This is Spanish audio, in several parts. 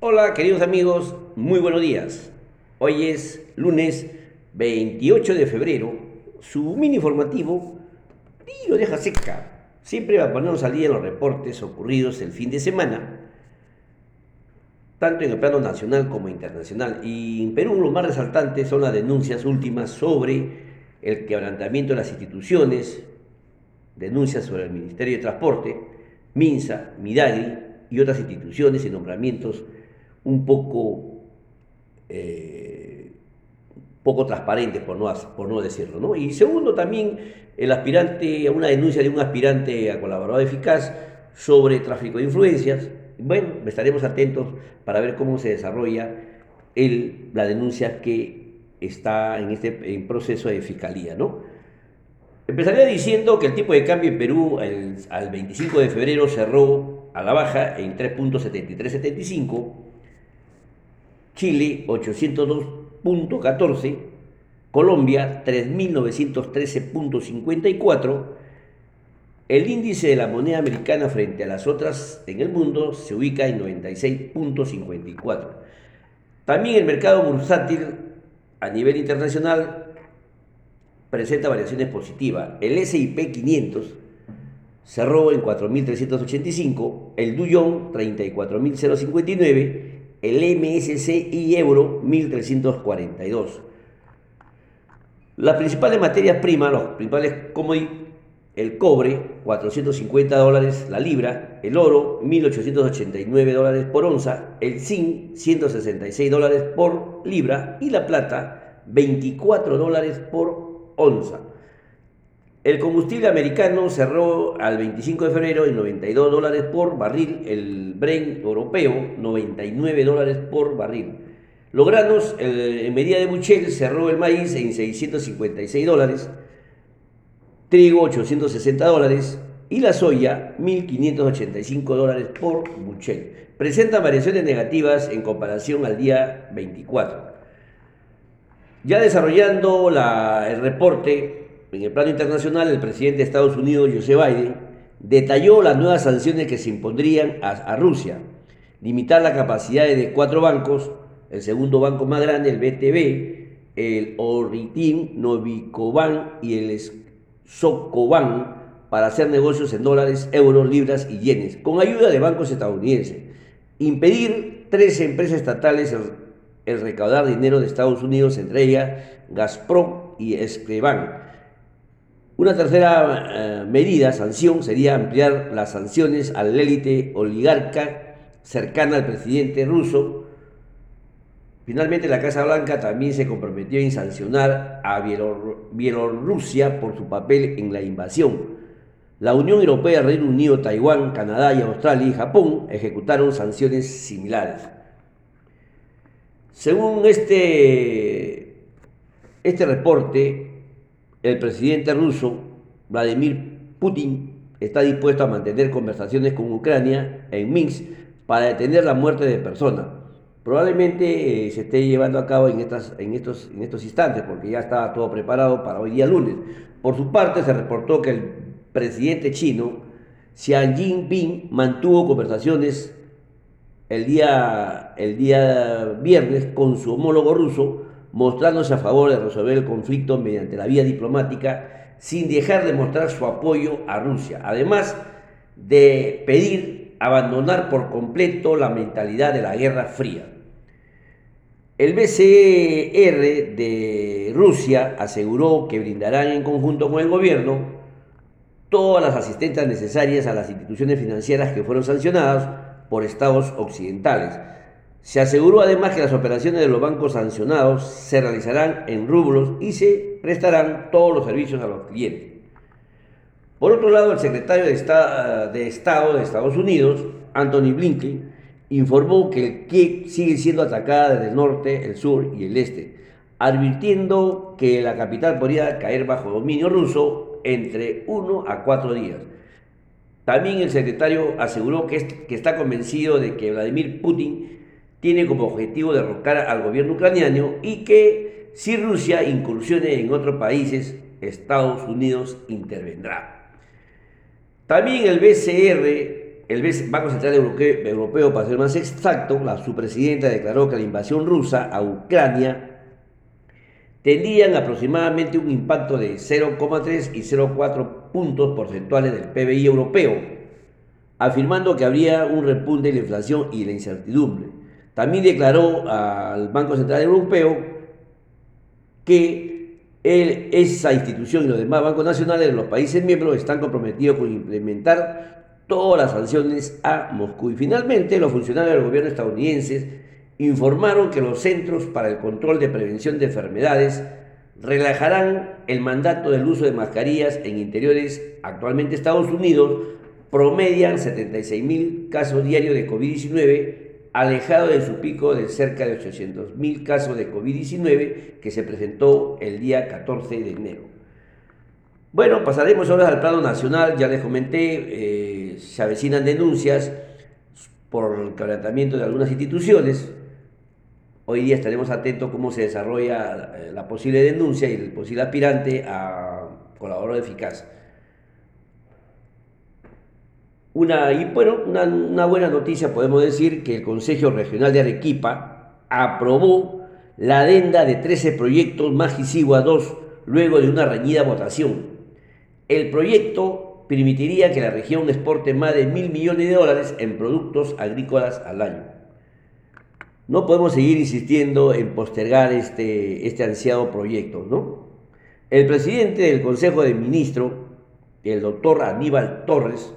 Hola queridos amigos, muy buenos días. Hoy es lunes 28 de febrero. Su mini informativo y lo deja seca. Siempre va a ponernos al día en los reportes ocurridos el fin de semana, tanto en el plano nacional como internacional. Y en Perú lo más resaltante son las denuncias últimas sobre el quebrantamiento de las instituciones, denuncias sobre el Ministerio de Transporte, MINSA, MIDAGRI y otras instituciones y nombramientos un poco, eh, poco transparentes, por no, por no decirlo. ¿no? Y segundo, también el aspirante, una denuncia de un aspirante a colaborador eficaz sobre tráfico de influencias. Bueno, estaremos atentos para ver cómo se desarrolla el, la denuncia que está en este en proceso de fiscalía. ¿no? Empezaría diciendo que el tipo de cambio en Perú al 25 de febrero cerró a la baja en 3.7375 Chile 802.14, Colombia 3.913.54, el índice de la moneda americana frente a las otras en el mundo se ubica en 96.54. También el mercado bursátil a nivel internacional presenta variaciones positivas. El SIP 500 cerró en 4.385, el Duyón 34.059, el MSC y euro 1342. Las principales materias primas, los principales commodities, el cobre 450 dólares la libra, el oro 1889 dólares por onza, el zinc 166 dólares por libra y la plata 24 dólares por onza. El combustible americano cerró al 25 de febrero en 92 dólares por barril, el Brent europeo 99 dólares por barril. Los granos, en medida de Buchel cerró el maíz en 656 dólares, trigo 860 dólares y la soya 1.585 dólares por Buchel. Presenta variaciones negativas en comparación al día 24. Ya desarrollando el reporte en el plano internacional, el presidente de Estados Unidos, José Biden, detalló las nuevas sanciones que se impondrían a, Rusia. Limitar la capacidad de cuatro bancos, el segundo banco más grande, el BTB, el Oritin, Novikoban y el Sokoban, para hacer negocios en dólares, euros, libras y yenes, con ayuda de bancos estadounidenses. Impedir tres empresas estatales el, recaudar dinero de Estados Unidos, entre ellas Gazprom y Escriban una tercera eh, medida, sanción, sería ampliar las sanciones a la élite oligarca cercana al presidente ruso. Finalmente, la Casa Blanca también se comprometió en sancionar a Bielorrusia por su papel en la invasión. La Unión Europea, Reino Unido, Taiwán, Canadá y Australia y Japón ejecutaron sanciones similares. Según este, este reporte, el presidente ruso, Vladimir Putin, está dispuesto a mantener conversaciones con Ucrania en Minsk para detener la muerte de personas. Probablemente eh, se esté llevando a cabo en, estos, instantes, porque ya estaba todo preparado para hoy día lunes. Por su parte, se reportó que el presidente chino, Xi Jinping, mantuvo conversaciones el día viernes con su homólogo ruso mostrándose a favor de resolver el conflicto mediante la vía diplomática sin dejar de mostrar su apoyo a Rusia, además de pedir abandonar por completo la mentalidad de la Guerra Fría. El BCR de Rusia aseguró que brindarán en conjunto con el gobierno todas las asistencias necesarias a las instituciones financieras que fueron sancionadas por estados occidentales, se aseguró además que las operaciones de los bancos sancionados se realizarán en rublos y se prestarán todos los servicios a los clientes. Por otro lado, el secretario de, Estado de Estados Unidos, Anthony Blinken, informó que el Kiev sigue siendo atacada desde el norte, el sur y el este, advirtiendo que la capital podría caer bajo dominio ruso entre uno a cuatro días. También el secretario aseguró que, que está convencido de que Vladimir Putin tiene como objetivo derrocar al gobierno ucraniano y que si Rusia incursione en otros países, Estados Unidos intervendrá. También el BCR el Banco Central Europeo, para ser más exacto, la su presidenta declaró que la invasión rusa a Ucrania tendrían aproximadamente un impacto de 0,3 y 0,4 puntos porcentuales del PBI europeo, afirmando que habría un repunte de la inflación y la incertidumbre. También declaró al Banco Central Europeo que esa institución y los demás bancos nacionales de los países miembros están comprometidos con implementar todas las sanciones a Moscú. Y finalmente, los funcionarios del gobierno estadounidenses informaron que los Centros para el Control de Prevención de Enfermedades relajarán el mandato del uso de mascarillas en interiores. Actualmente Estados Unidos promedian 76 mil casos diarios de COVID-19, alejado de su pico de cerca de 800 mil casos de COVID-19 que se presentó el día 14 de enero. Bueno, pasaremos ahora al plano nacional, ya les comenté, eh, se avecinan denuncias por el quebrantamiento de algunas instituciones, Hoy día estaremos atentos a cómo se desarrolla eh, la posible denuncia y el posible aspirante a colaborador eficaz. Una, y bueno, una, buena noticia podemos decir que el Consejo Regional de Arequipa aprobó la adenda de 13 proyectos Magisigua 2 luego de una reñida votación. El proyecto permitiría que la región exporte más de mil millones de dólares en productos agrícolas al año. No podemos seguir insistiendo en postergar este, este ansiado proyecto, ¿no? El presidente del Consejo de Ministros, el doctor Aníbal Torres,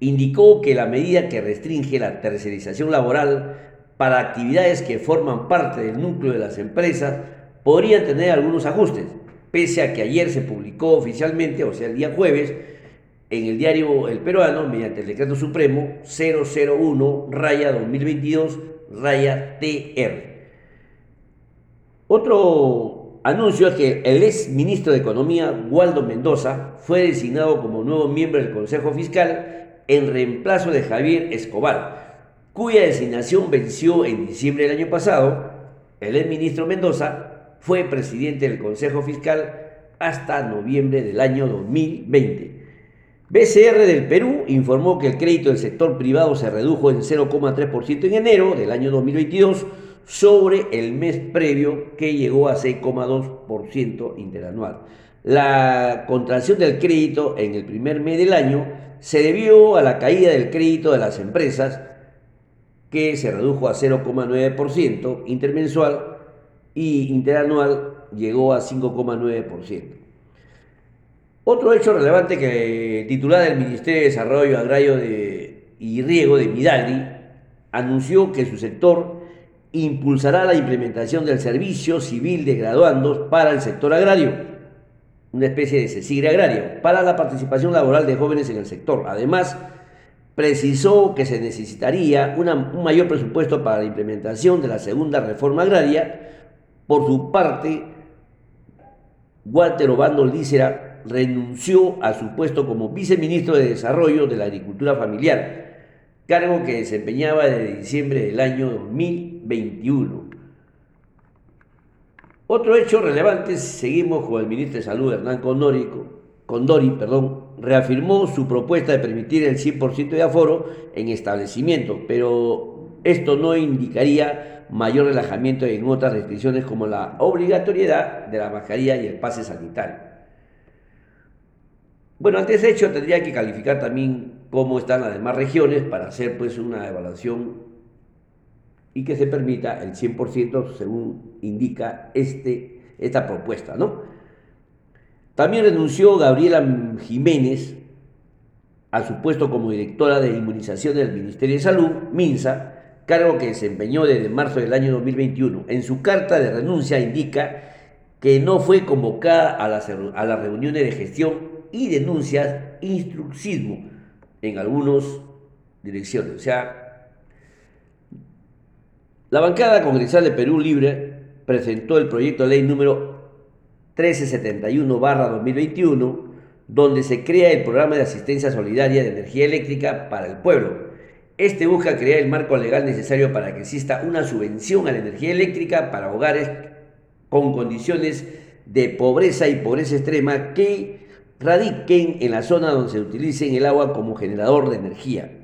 indicó que la medida que restringe la tercerización laboral para actividades que forman parte del núcleo de las empresas podría tener algunos ajustes, pese a que ayer se publicó oficialmente, o sea, el día jueves, en el diario El Peruano, mediante el decreto supremo 001 raya 2022 raya TR. Otro anuncio es que el ex ministro de Economía, Waldo Mendoza, fue designado como nuevo miembro del Consejo Fiscal en reemplazo de Javier Escobar, cuya designación venció en diciembre del año pasado. El ex ministro Mendoza fue presidente del Consejo Fiscal hasta noviembre del año 2020. BCR del Perú informó que el crédito del sector privado se redujo en 0,3% en enero del año 2022 sobre el mes previo que llegó a 6,2% interanual. La contracción del crédito en el primer mes del año se debió a la caída del crédito de las empresas que se redujo a 0,9% intermensual y interanual llegó a 5,9%. Otro hecho relevante que titular del Ministerio de Desarrollo Agrario y Riego de Midaldi anunció que su sector impulsará la implementación del servicio civil de graduandos para el sector agrario, una especie de CECIGRE agrario, para la participación laboral de jóvenes en el sector. Además, precisó que se necesitaría un mayor presupuesto para la implementación de la segunda reforma agraria. Por su parte, Walter Obando Lícera renunció a su puesto como viceministro de Desarrollo de la Agricultura Familiar, cargo que desempeñaba desde diciembre del año 2021. Otro hecho relevante, seguimos con el ministro de Salud, Hernán Condori, Condori perdón, reafirmó su propuesta de permitir el 100% de aforo en establecimiento, pero esto no indicaría mayor relajamiento en otras restricciones como la obligatoriedad de la mascarilla y el pase sanitario. Bueno, ante ese hecho tendría que calificar también cómo están las demás regiones para hacer pues una evaluación y que se permita el 100% según indica este, esta propuesta, ¿no? También renunció Gabriela Jiménez a su puesto como directora de inmunización del Ministerio de Salud, MINSA, cargo que desempeñó desde marzo del año 2021. En su carta de renuncia indica que no fue convocada a las, a las reuniones de gestión y denuncias instruccismo en algunas direcciones. O sea, la bancada congresal de Perú Libre presentó el proyecto de ley número 1371-2021, donde se crea el programa de asistencia solidaria de energía eléctrica para el pueblo. Este busca crear el marco legal necesario para que exista una subvención a la energía eléctrica para hogares con condiciones de pobreza y pobreza extrema que radiquen en la zona donde se utilice el agua como generador de energía.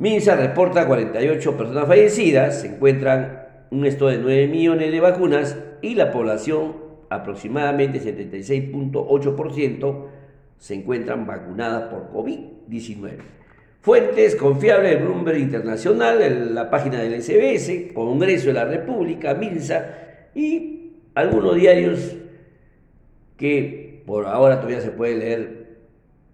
MINSA reporta 48 personas fallecidas, se encuentran un esto de 9 millones de vacunas y la población, aproximadamente 76.8%, se encuentran vacunadas por COVID-19. Fuentes confiables del Bloomberg Internacional, la página del SBS, Congreso de la República, MINSA y algunos diarios que por ahora todavía se puede leer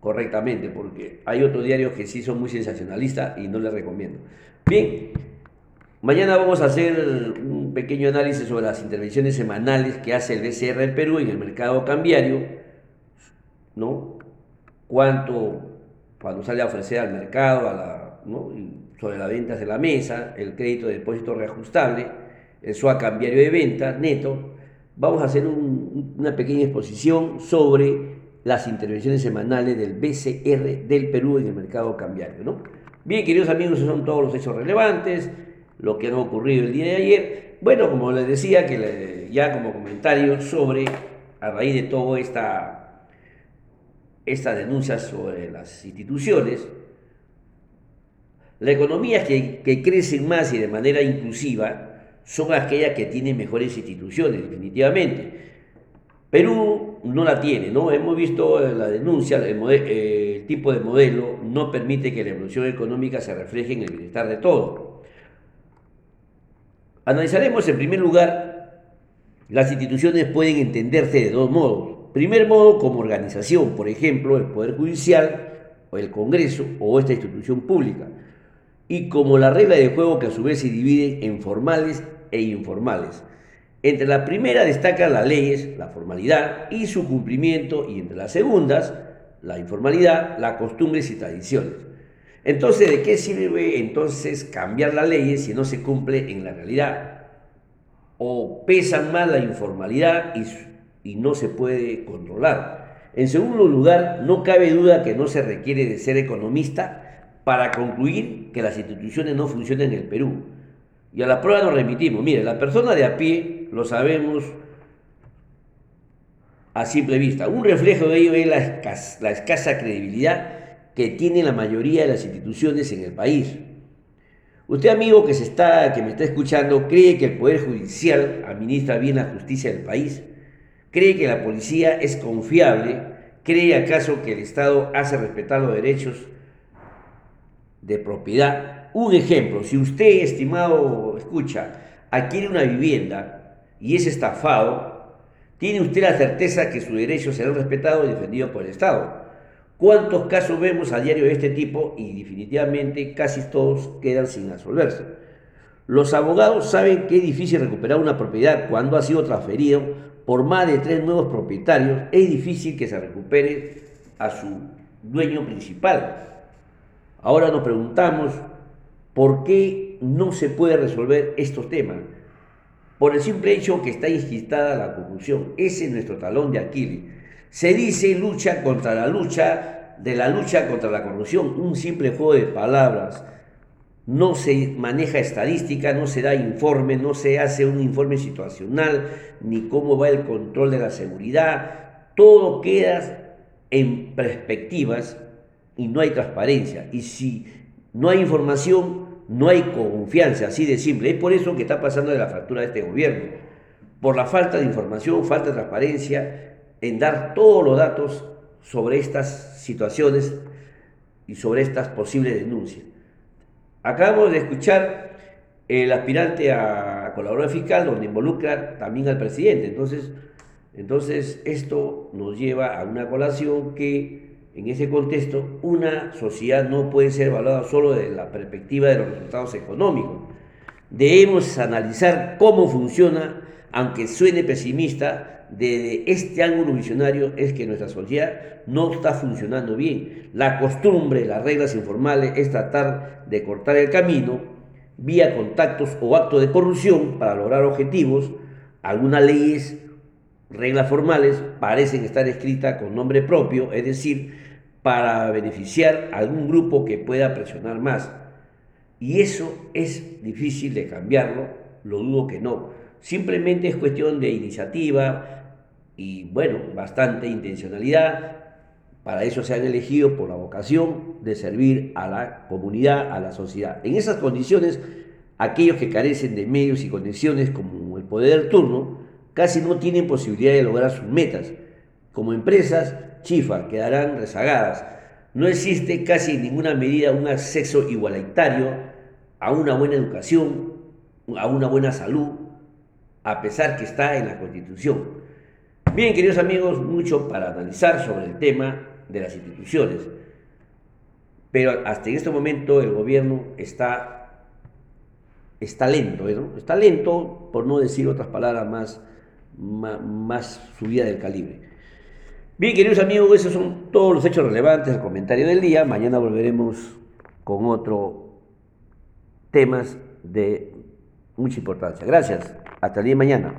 correctamente, porque hay otros diarios que sí son muy sensacionalistas y no les recomiendo. Bien, mañana vamos a hacer un pequeño análisis sobre las intervenciones semanales que hace el BCR del Perú en el mercado cambiario, ¿no? Cuánto cuando sale a ofrecer al mercado, a la, sobre las ventas de la mesa, el crédito de depósito reajustable, el SUA cambiario de ventas neto, vamos a hacer una pequeña exposición sobre las intervenciones semanales del BCR del Perú en el mercado cambiario. ¿no? Bien, queridos amigos, esos son todos los hechos relevantes, lo que han ocurrido el día de ayer. Bueno, como les decía, que ya como comentario sobre, a raíz de todo esta estas denuncias sobre las instituciones, las economías que, que, crecen más y de manera inclusiva son aquellas que tienen mejores instituciones, definitivamente. Perú no la tiene, ¿no? Hemos visto la denuncia, el, tipo de modelo no permite que la evolución económica se refleje en el bienestar de todos. Analizaremos en primer lugar, las instituciones pueden entenderse de dos modos Primer modo, como organización, por ejemplo, el Poder Judicial, o el Congreso, o esta institución pública. Y como la regla de juego que a su vez se divide en formales e informales. Entre la primera destacan las leyes, la formalidad y su cumplimiento, y entre las segundas, la informalidad, las costumbres y tradiciones. Entonces, ¿de qué sirve entonces cambiar las leyes si no se cumple en la realidad? ¿O pesan más la informalidad y no se puede controlar. En segundo lugar, no cabe duda que no se requiere de ser economista para concluir que las instituciones no funcionan en el Perú. Y a la prueba nos remitimos. Mire, la persona de a pie lo sabemos a simple vista. Un reflejo de ello es la escasa, la escasa credibilidad que tiene la mayoría de las instituciones en el país. Usted, amigo que, se está, que me está escuchando, cree que el Poder Judicial administra bien la justicia del país ¿Cree que la policía es confiable? ¿Cree acaso que el Estado hace respetar los derechos de propiedad? Un ejemplo, si usted, estimado, escucha, adquiere una vivienda y es estafado, ¿tiene usted la certeza que sus derechos serán respetados y defendidos por el Estado? ¿Cuántos casos vemos a diario de este tipo? Y definitivamente casi todos quedan sin resolverse. Los abogados saben que es difícil recuperar una propiedad cuando ha sido transferido por más de tres nuevos propietarios, es difícil que se recupere a su dueño principal. Ahora nos preguntamos por qué no se puede resolver estos temas. Por el simple hecho que está inscritada la corrupción. Ese es nuestro talón de Aquiles. Se dice lucha contra la lucha, de la lucha contra la corrupción, un simple juego de palabras no se maneja estadística, no se da informe, no se hace un informe situacional, ni cómo va el control de la seguridad, todo queda en perspectivas y no hay transparencia. Y si no hay información, no hay confianza, así de simple. Es por eso que está pasando de la factura de este gobierno, por la falta de información, falta de transparencia en dar todos los datos sobre estas situaciones y sobre estas posibles denuncias. Acabamos de escuchar el aspirante a colaborador fiscal, donde involucra también al presidente. Entonces, entonces, esto nos lleva a una colación que, en ese contexto, una sociedad no puede ser evaluada solo desde la perspectiva de los resultados económicos. Debemos analizar cómo funciona, aunque suene pesimista, desde este ángulo visionario es que nuestra sociedad no está funcionando bien. La costumbre, las reglas informales es tratar de cortar el camino vía contactos o actos de corrupción para lograr objetivos. Algunas leyes, reglas formales, parecen estar escritas con nombre propio, es decir, para beneficiar a algún grupo que pueda presionar más. Y eso es difícil de cambiarlo, lo dudo que no. Simplemente es cuestión de iniciativa y, bueno, bastante intencionalidad Para eso se han elegido por la vocación de servir a la comunidad, a la sociedad. En esas condiciones, aquellos que carecen de medios y condiciones como el poder turno, casi no tienen posibilidad de lograr sus metas. Como empresas, chifa, quedarán rezagadas. No existe casi en ninguna medida un acceso igualitario a una buena educación, a una buena salud, a pesar que está en la Constitución. Bien, queridos amigos, mucho para analizar sobre el tema de las instituciones. Pero hasta en este momento el gobierno está, está lento, ¿no? Está lento, por no decir otras palabras más, más, más subida del calibre. Bien, queridos amigos, esos son todos los hechos relevantes del comentario del día. Mañana volveremos con otros temas de mucha importancia. Gracias. Hasta el día de mañana.